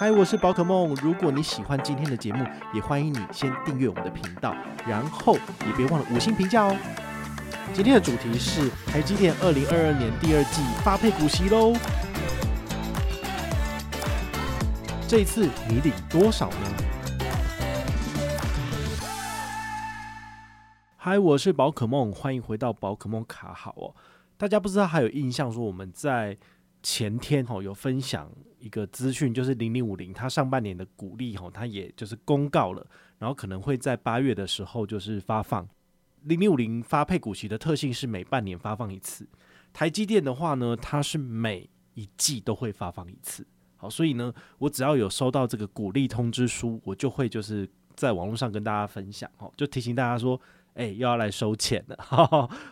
嗨，我是宝可梦。如果你喜欢今天的节目，也欢迎你先订阅我们的频道，然后也别忘了五星评价哦。今天的主题是台积电二零二二年第二季发配股息喽。这一次你领多少呢？嗨，我是宝可梦，欢迎回到宝可梦卡好哦。大家不知道还有印象说我们在前天哈有分享一个资讯，就是零零五零它上半年的股利哈，它也就是公告了，然后可能会在八月的时候就是发放。零零五零发配股息的特性是每半年发放一次，台积电的话呢，它是每一季都会发放一次。好，所以呢，我只要有收到这个股利通知书，我就会就是在网络上跟大家分享，哦，就提醒大家说，哎，又要来收钱了。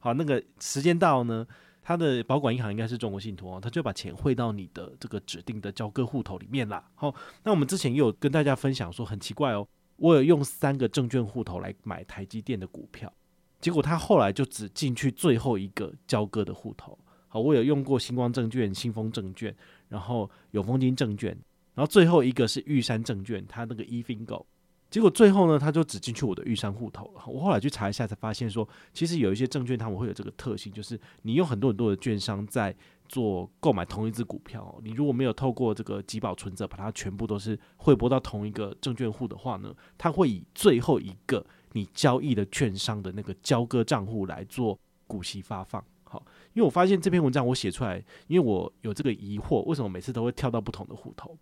好，那个时间到呢。他的保管银行应该是中国信托哦，他就把钱汇到你的这个指定的交割户头里面啦。好，那我们之前也有跟大家分享说，很奇怪哦，我有用三个证券户头来买台积电的股票，结果他后来就只进去最后一个交割的户头。好，我有用过星光证券、新丰证券，然后永丰金证券，然后最后一个是玉山证券，他那个 eFingo。结果最后呢，他就只进去我的玉山户头了。我后来去查一下，才发现说，其实有一些证券他们会有这个特性，就是你有很多很多的券商在做购买同一只股票，你如果没有透过这个集保存折把它全部都是汇拨到同一个证券户的话呢，他会以最后一个你交易的券商的那个交割账户来做股息发放。好，因为我发现这篇文章我写出来，因为我有这个疑惑，为什么每次都会跳到不同的户头？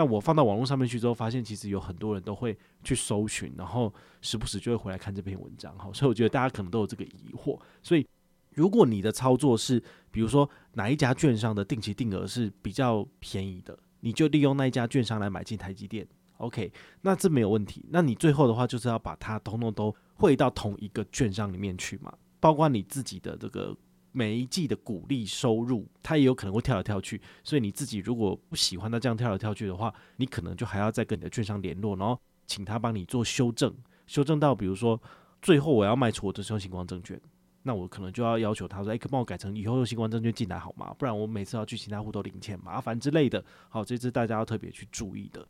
那我放到网络上面去之后，发现其实有很多人都会去搜寻，然后时不时就会回来看这篇文章，哈，所以我觉得大家可能都有这个疑惑。所以，如果你的操作是，比如说哪一家券商的定期定额是比较便宜的，你就利用那一家券商来买进台积电，OK，那这没有问题。那你最后的话就是要把它统统都汇到同一个券商里面去嘛，包括你自己的这个。每一季的股利收入，它也有可能会跳来跳去，所以你自己如果不喜欢它这样跳来跳去的话，你可能就还要再跟你的券商联络，然后请他帮你做修正，修正到比如说最后我要卖出我的是用新光证券，那我可能就要要求他说，哎，可帮我改成以后用新光证券进来好吗？不然我每次要去其他户都领钱麻烦之类的。好，这是大家要特别去注意的。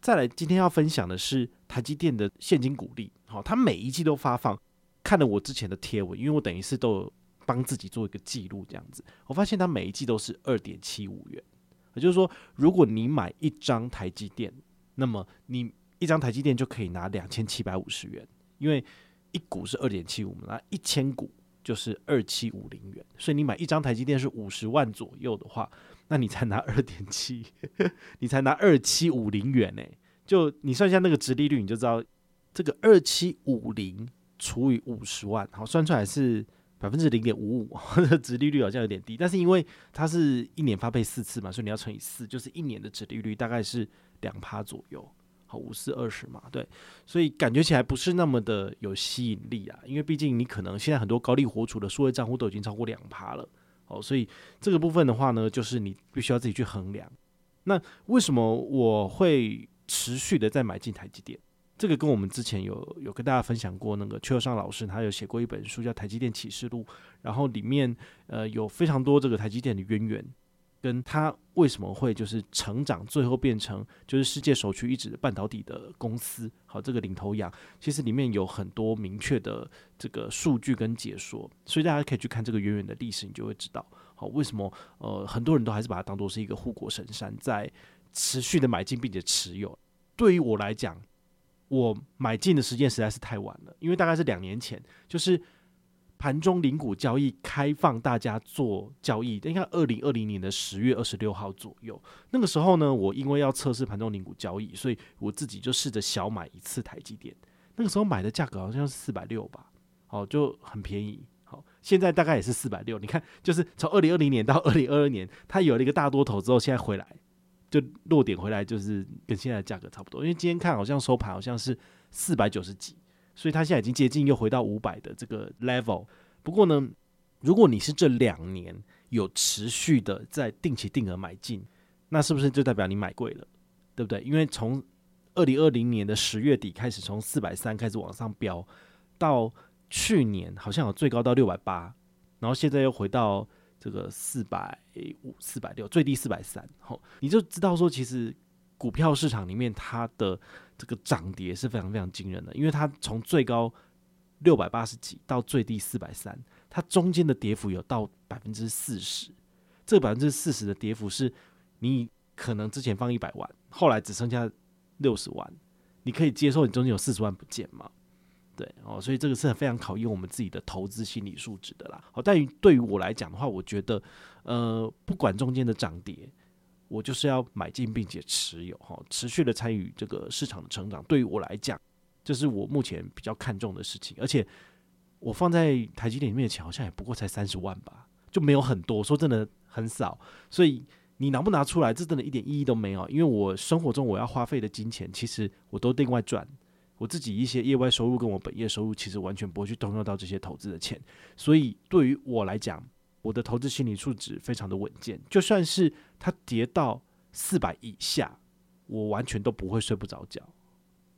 再来，今天要分享的是台积电的现金股利，好，它每一季都发放。看了我之前的贴文，因为我等于是都有。帮自己做一个记录，这样子，我发现它每一季都是二点七五元，也就是说，如果你买一张台积电，那么你一张台积电就可以拿两千七百五十元，因为一股是二点七五嘛，那一千股就是二七五零元，所以你买一张台积电是五十万左右的话，那你才拿 二点七，你才拿二七五零元呢，就你算一下那个殖利率，你就知道这个二七五零除以五十万，好，算出来是。百分之零点五五，殖利率好像有点低，但是因为它是一年发配四次嘛，所以你要乘以四，就是一年的殖利率大概是两趴左右，好，五四二十嘛，对，所以感觉起来不是那么的有吸引力啊，因为毕竟你可能现在很多高利活储的数位账户都已经超过两趴了，好，所以这个部分的话呢，就是你必须要自己去衡量。那为什么我会持续的在买进台积电？这个跟我们之前有有跟大家分享过，那个邱尚老师他有写过一本书叫《台积电启示录》，然后里面呃有非常多这个台积电的渊源，跟他为什么会就是成长，最后变成就是世界首屈一指的半导体的公司，好，这个领头羊，其实里面有很多明确的这个数据跟解说，所以大家可以去看这个渊源的历史，你就会知道，好，为什么呃很多人都还是把它当做是一个护国神山，在持续的买进并且持有。对于我来讲。我买进的时间实在是太晚了，因为大概是两年前，就是盘中零股交易开放大家做交易，应该二零二零年的十月二十六号左右。那个时候呢，我因为要测试盘中零股交易，所以我自己就试着小买一次台积电。那个时候买的价格好像是四百六吧，好，就很便宜。好，现在大概也是四百六。你看，就是从二零二零年到二零二二年，它有了一个大多头之后，现在回来。就落点回来就是跟现在的价格差不多。因为今天看好像收盘好像是四百九十几，所以它现在已经接近又回到五百的这个 level。不过呢，如果你是这两年有持续的在定期定额买进，那是不是就代表你买贵了？对不对？因为从二零二零年的十月底开始，从四百三开始往上飙，到去年好像有最高到六百八，然后现在又回到这个四百五、四百六，最低四百三。吼，你就知道说，其实股票市场里面它的这个涨跌是非常非常惊人的，因为它从最高六百八十几到最低四百三，它中间的跌幅有到百分之四十。这百分之四十的跌幅是你可能之前放一百万，后来只剩下。六十万，你可以接受你中间有四十万不见吗？对哦，所以这个是非常考验我们自己的投资心理素质的啦。好，但于对于我来讲的话，我觉得呃，不管中间的涨跌，我就是要买进并且持有哈，持续的参与这个市场的成长。对于我来讲，这是我目前比较看重的事情。而且我放在台积电里面的钱好像也不过才三十万吧，就没有很多，说真的很少，所以。你拿不拿出来，这真的一点意义都没有。因为我生活中我要花费的金钱，其实我都另外赚。我自己一些业外收入跟我本业收入，其实完全不会去动用到这些投资的钱。所以对于我来讲，我的投资心理素质非常的稳健。就算是它跌到四百以下，我完全都不会睡不着觉。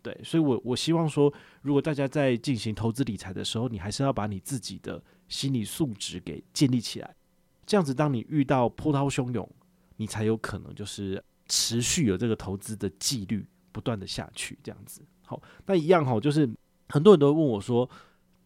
对，所以我我希望说，如果大家在进行投资理财的时候，你还是要把你自己的心理素质给建立起来。这样子，当你遇到波涛汹涌，你才有可能就是持续有这个投资的纪律不断的下去，这样子。好，那一样哈，就是很多人都问我说，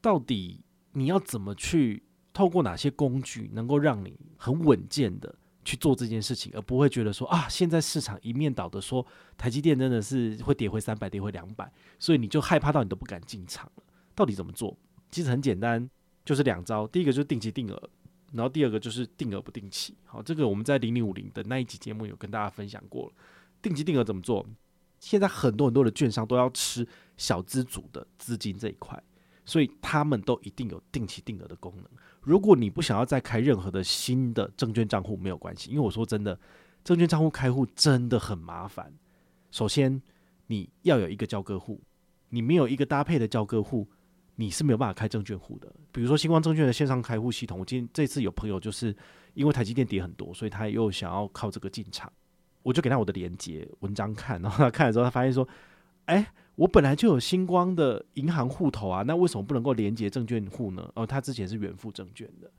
到底你要怎么去透过哪些工具，能够让你很稳健的去做这件事情，而不会觉得说啊，现在市场一面倒的说台积电真的是会跌回三百，跌回两百，所以你就害怕到你都不敢进场了。到底怎么做？其实很简单，就是两招。第一个就是定期定额。然后第二个就是定额不定期，好，这个我们在零零五零的那一集节目有跟大家分享过了。定期定额怎么做？现在很多很多的券商都要吃小资族的资金这一块，所以他们都一定有定期定额的功能。如果你不想要再开任何的新的证券账户，没有关系，因为我说真的，证券账户开户真的很麻烦。首先你要有一个交割户，你没有一个搭配的交割户。你是没有办法开证券户的，比如说星光证券的线上开户系统。我今天这次有朋友就是因为台积电跌很多，所以他又想要靠这个进场，我就给他我的连接文章看，然后他看了之后，他发现说：“哎，我本来就有星光的银行户头啊，那为什么不能够连接证券户呢？”哦，他之前是元富证券的，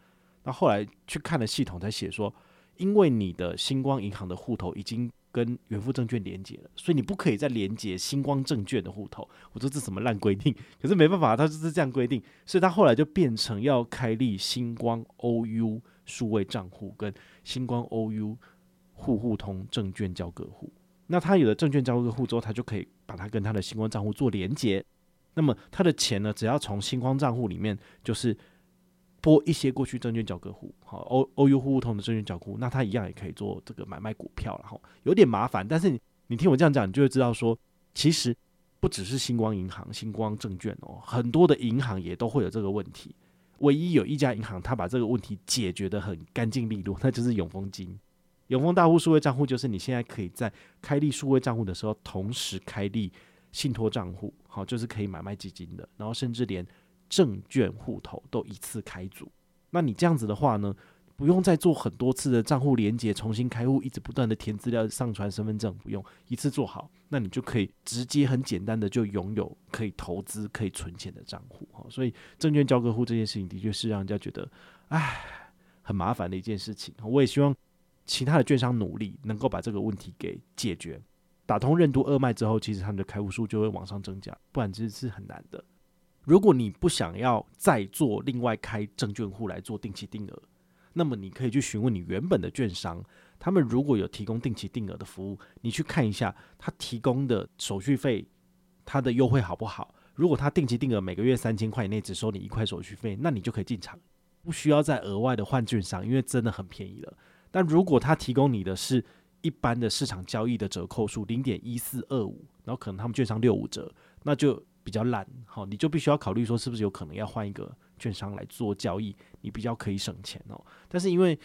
那后来去看了系统才写说，因为你的星光银行的户头已经。跟元富证券连接了，所以你不可以再连接星光证券的户头。我说这什么烂规定？可是没办法，他就是这样规定，所以他后来就变成要开立星光 OU 数位账户跟星光 OU 户户通证券交割户。那他有了证券交割户之后，他就可以把它跟他的星光账户做连接。那么他的钱呢，只要从星光账户里面就是。拨一些过去证券交割户，好 O O U 互通的证券交割户，那他一样也可以做这个买卖股票，然后有点麻烦，但是你你听我这样讲，你就会知道说，其实不只是星光银行、星光证券哦，很多的银行也都会有这个问题。唯一有一家银行，他把这个问题解决得很干净利落，那就是永丰金。永丰大户数位账户就是你现在可以在开立数位账户的时候，同时开立信托账户，好，就是可以买卖基金的，然后甚至连。证券户头都一次开组，那你这样子的话呢，不用再做很多次的账户连接，重新开户，一直不断的填资料、上传身份证，不用一次做好，那你就可以直接很简单的就拥有可以投资、可以存钱的账户好。所以证券交割户这件事情的确是让人家觉得，唉，很麻烦的一件事情。我也希望其他的券商努力能够把这个问题给解决，打通任督二脉之后，其实他们的开户数就会往上增加，不然其实是很难的。如果你不想要再做另外开证券户来做定期定额，那么你可以去询问你原本的券商，他们如果有提供定期定额的服务，你去看一下他提供的手续费，他的优惠好不好？如果他定期定额每个月三千块以内只收你一块手续费，那你就可以进场，不需要再额外的换券商，因为真的很便宜了。但如果他提供你的是一般的市场交易的折扣数零点一四二五，然后可能他们券商六五折，那就。比较烂，好，你就必须要考虑说，是不是有可能要换一个券商来做交易，你比较可以省钱哦。但是因为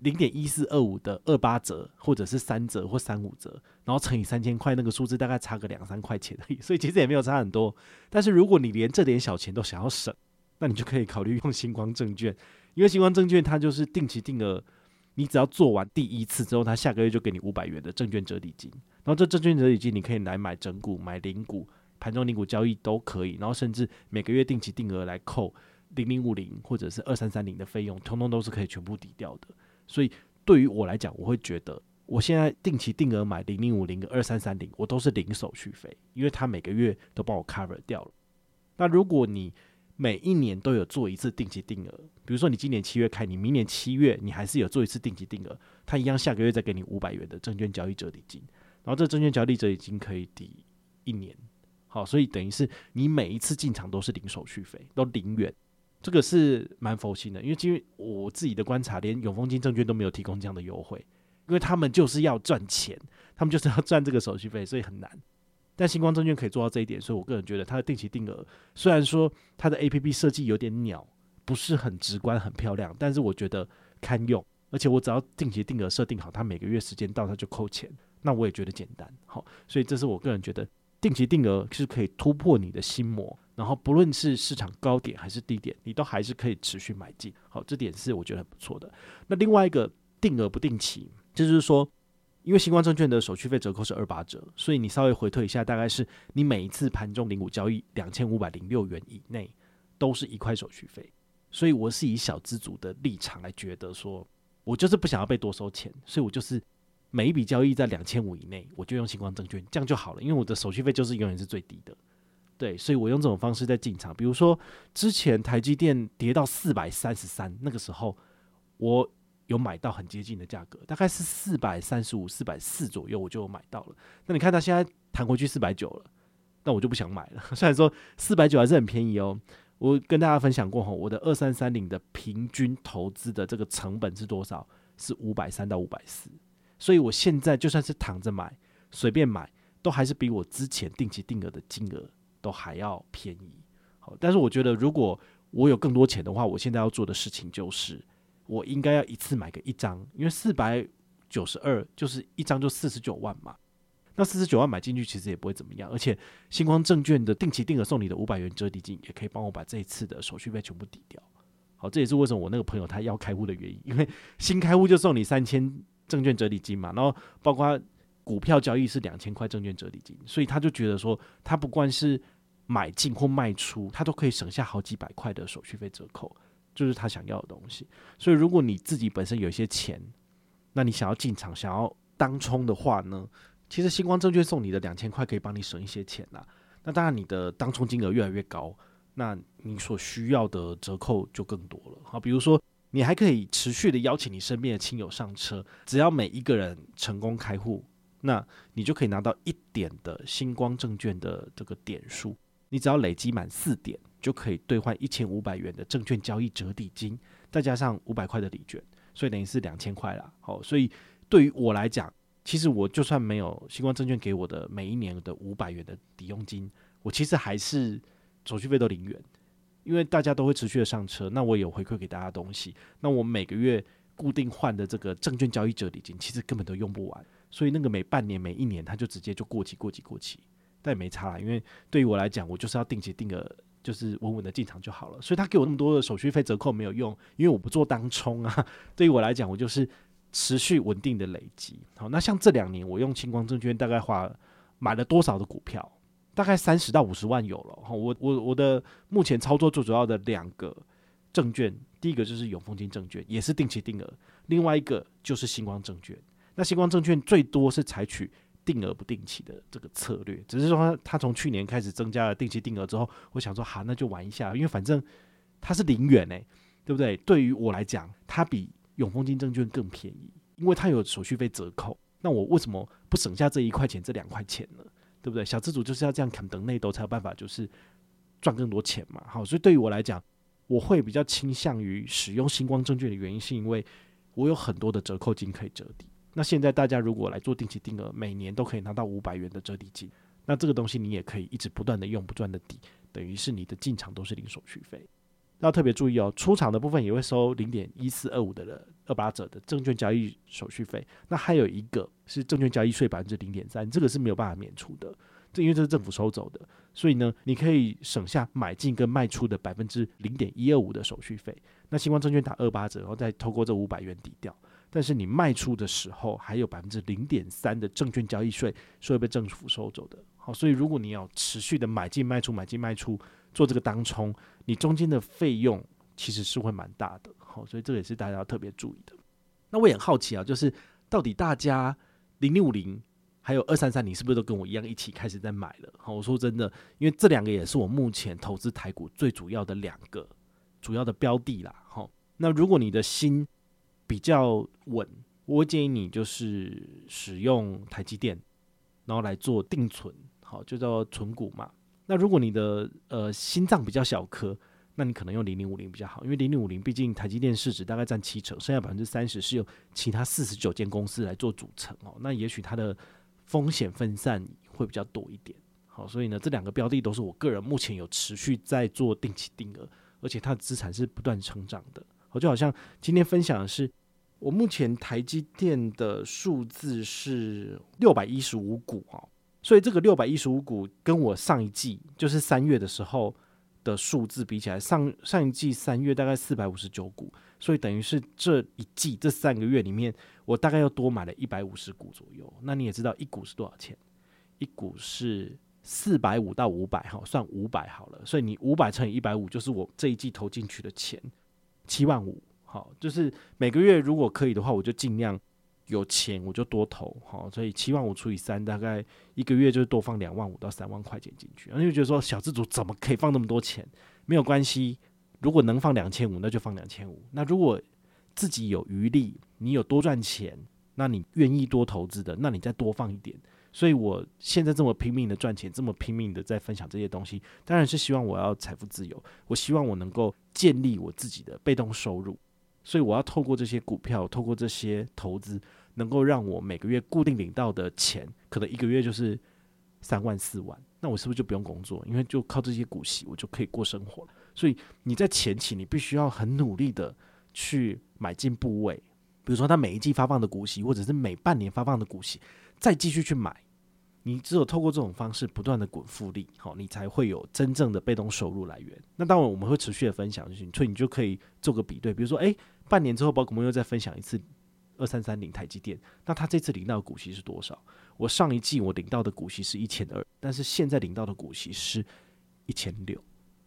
零点一四二五的二八折，或者是三折或三五折，然后乘以三千块，那个数字大概差个两三块钱而已，所以其实也没有差很多。但是如果你连这点小钱都想要省，那你就可以考虑用星光证券，因为星光证券它就是定期定额，你只要做完第一次之后，他下个月就给你五百元的证券折抵金，然后这证券折抵金你可以来买整股、买零股、盘中零股交易都可以，然后甚至每个月定期定额来扣零零五零或者是二三三零的费用，通通都是可以全部抵掉的。所以对于我来讲，我会觉得我现在定期定额买零零五零跟二三三零，我都是零手续费，因为它每个月都帮我 cover 掉了。那如果你每一年都有做一次定期定额，比如说你今年七月开，你明年七月你还是有做一次定期定额，它一样下个月再给你五百元的证券交易折抵金，然后这证券交易折抵金可以抵一年，好，所以等于是你每一次进场都是零手续费，都零元。这个是蛮佛心的，因为因为我自己的观察，连永丰金证券都没有提供这样的优惠，因为他们就是要赚钱，他们就是要赚这个手续费，所以很难。但星光证券可以做到这一点，所以我个人觉得它的定期定额，虽然说它的 APP 设计有点鸟，不是很直观、很漂亮，但是我觉得堪用。而且我只要定期定额设定好，它每个月时间到它就扣钱，那我也觉得简单。好，所以这是我个人觉得定期定额是可以突破你的心魔。然后不论是市场高点还是低点，你都还是可以持续买进。好，这点是我觉得很不错的。那另外一个定额不定期，就是说，因为星光证券的手续费折扣是二八折，所以你稍微回退一下，大概是你每一次盘中零股交易两千五百零六元以内，都是一块手续费。所以我是以小资族的立场来觉得说，我就是不想要被多收钱，所以我就是每一笔交易在两千五以内，我就用星光证券，这样就好了，因为我的手续费就是永远是最低的。对，所以我用这种方式在进场。比如说，之前台积电跌到四百三十三，那个时候我有买到很接近的价格，大概是四百三十五、四百四左右，我就买到了。那你看它现在弹回去四百九了，那我就不想买了。虽然说四百九还是很便宜哦，我跟大家分享过哈，我的二三三零的平均投资的这个成本是多少？是五百三到五百四，所以我现在就算是躺着买，随便买，都还是比我之前定期定额的金额。都还要便宜，好，但是我觉得如果我有更多钱的话，我现在要做的事情就是，我应该要一次买个一张，因为四百九十二就是一张就四十九万嘛，那四十九万买进去其实也不会怎么样，而且星光证券的定期定额送你的五百元折抵金，也可以帮我把这一次的手续费全部抵掉，好，这也是为什么我那个朋友他要开户的原因，因为新开户就送你三千证券折抵金嘛，然后包括。股票交易是两千块证券折抵金，所以他就觉得说，他不管是买进或卖出，他都可以省下好几百块的手续费折扣，就是他想要的东西。所以如果你自己本身有一些钱，那你想要进场、想要当冲的话呢，其实星光证券送你的两千块可以帮你省一些钱啦。那当然，你的当冲金额越来越高，那你所需要的折扣就更多了。好，比如说你还可以持续的邀请你身边的亲友上车，只要每一个人成功开户。那你就可以拿到一点的星光证券的这个点数，你只要累积满四点，就可以兑换一千五百元的证券交易折抵金，再加上五百块的礼券，所以等于是两千块啦。好，所以对于我来讲，其实我就算没有星光证券给我的每一年的五百元的抵用金，我其实还是手续费都零元，因为大家都会持续的上车，那我有回馈给大家东西，那我每个月固定换的这个证券交易折抵金，其实根本都用不完。所以那个每半年、每一年，它就直接就过期、过期、过期，但也没差啦。因为对于我来讲，我就是要定期定个，就是稳稳的进场就好了。所以他给我那么多的手续费折扣没有用，因为我不做当冲啊。对于我来讲，我就是持续稳定的累积。好，那像这两年，我用星光证券大概花买了多少的股票？大概三十到五十万有了。我我我的目前操作最主要的两个证券，第一个就是永丰金证券，也是定期定额；另外一个就是星光证券。那星光证券最多是采取定额不定期的这个策略，只是说他从去年开始增加了定期定额之后，我想说好，那就玩一下，因为反正它是零元诶，对不对？对于我来讲，它比永丰金证券更便宜，因为它有手续费折扣。那我为什么不省下这一块钱、这两块钱呢？对不对？小资主就是要这样砍等内斗才有办法，就是赚更多钱嘛。好，所以对于我来讲，我会比较倾向于使用星光证券的原因，是因为我有很多的折扣金可以折抵。那现在大家如果来做定期定额，每年都可以拿到五百元的折抵金，那这个东西你也可以一直不断的用，不断的抵，等于是你的进场都是零手续费。要特别注意哦，出场的部分也会收零点一四二五的二八折的证券交易手续费。那还有一个是证券交易税百分之零点三，这个是没有办法免除的，这因为这是政府收走的。所以呢，你可以省下买进跟卖出的百分之零点一二五的手续费。那新光证券打二八折，然后再透过这五百元抵掉。但是你卖出的时候，还有百分之零点三的证券交易税是会被政府收走的。好，所以如果你要持续的买进卖出买进卖出做这个当冲，你中间的费用其实是会蛮大的。好，所以这个也是大家要特别注意的。那我也很好奇啊，就是到底大家零六零还有二三三零是不是都跟我一样一起开始在买了？好，我说真的，因为这两个也是我目前投资台股最主要的两个主要的标的啦。好，那如果你的心比较稳，我会建议你就是使用台积电，然后来做定存，好，就叫存股嘛。那如果你的呃心脏比较小颗，那你可能用零零五零比较好，因为零零五零毕竟台积电市值大概占七成，剩下百分之三十是由其他四十九间公司来做组成哦。那也许它的风险分散会比较多一点。好，所以呢，这两个标的都是我个人目前有持续在做定期定额，而且它的资产是不断成长的。好，就好像今天分享的是。我目前台积电的数字是六百一十五股哦，所以这个六百一十五股跟我上一季就是三月的时候的数字比起来，上上一季三月大概四百五十九股，所以等于是这一季这三个月里面，我大概又多买了一百五十股左右。那你也知道一股是多少钱？一股是四百五到五百哈，算五百好了。所以你五百乘以一百五，就是我这一季投进去的钱，七万五。好，就是每个月如果可以的话，我就尽量有钱我就多投。好，所以七万五除以三，大概一个月就是多放两万五到三万块钱进去。然后就觉得说，小资主怎么可以放那么多钱？没有关系，如果能放两千五，那就放两千五。那如果自己有余力，你有多赚钱，那你愿意多投资的，那你再多放一点。所以我现在这么拼命的赚钱，这么拼命的在分享这些东西，当然是希望我要财富自由。我希望我能够建立我自己的被动收入。所以我要透过这些股票，透过这些投资，能够让我每个月固定领到的钱，可能一个月就是三万四万，那我是不是就不用工作？因为就靠这些股息，我就可以过生活了。所以你在前期，你必须要很努力的去买进部位，比如说他每一季发放的股息，或者是每半年发放的股息，再继续去买。你只有透过这种方式不断的滚复利，好，你才会有真正的被动收入来源。那当然我们会持续的分享，所以你就可以做个比对，比如说，诶、半年之后宝可梦又再分享一次二三三零台积电，那他这次领到的股息是多少？我上一季我领到的股息是一千二，但是现在领到的股息是一千六，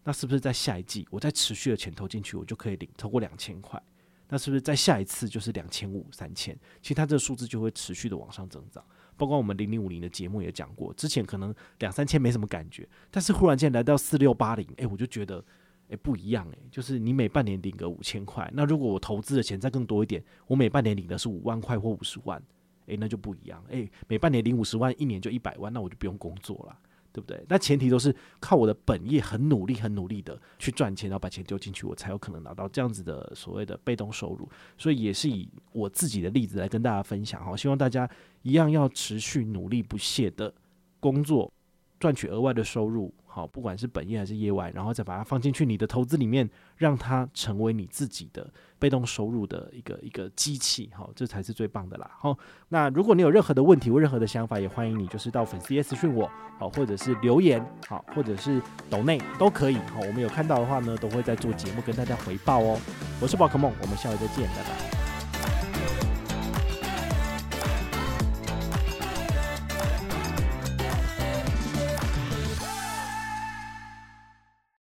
那是不是在下一季我再持续的钱投进去，我就可以领超过两千块？那是不是在下一次就是两千五、三千？其实它这个数字就会持续的往上增长。包括我们零零五零的节目也讲过，之前可能两三千没什么感觉，但是忽然间来到四六八零，哎，我就觉得诶、不一样诶、就是你每半年领个五千块，那如果我投资的钱再更多一点，我每半年领的是五万块或五十万，诶、那就不一样，诶、每半年领五十万，一年就一百万，那我就不用工作了。对不对？那前提都是靠我的本业很努力、很努力的去赚钱，然后把钱丢进去，我才有可能拿到这样子的所谓的被动收入。所以也是以我自己的例子来跟大家分享哈，希望大家一样要持续努力不懈的工作，赚取额外的收入。好，不管是本业还是业外，然后再把它放进去你的投资里面，让它成为你自己的被动收入的一个一个机器。好，这才是最棒的啦。好，那如果你有任何的问题或任何的想法，也欢迎你就是到粉丝私讯我，好，或者是留言，好，或者是抖内都可以。好，我们有看到的话呢，都会在做节目跟大家回报哦。我是宝可梦，我们下回再见，拜拜。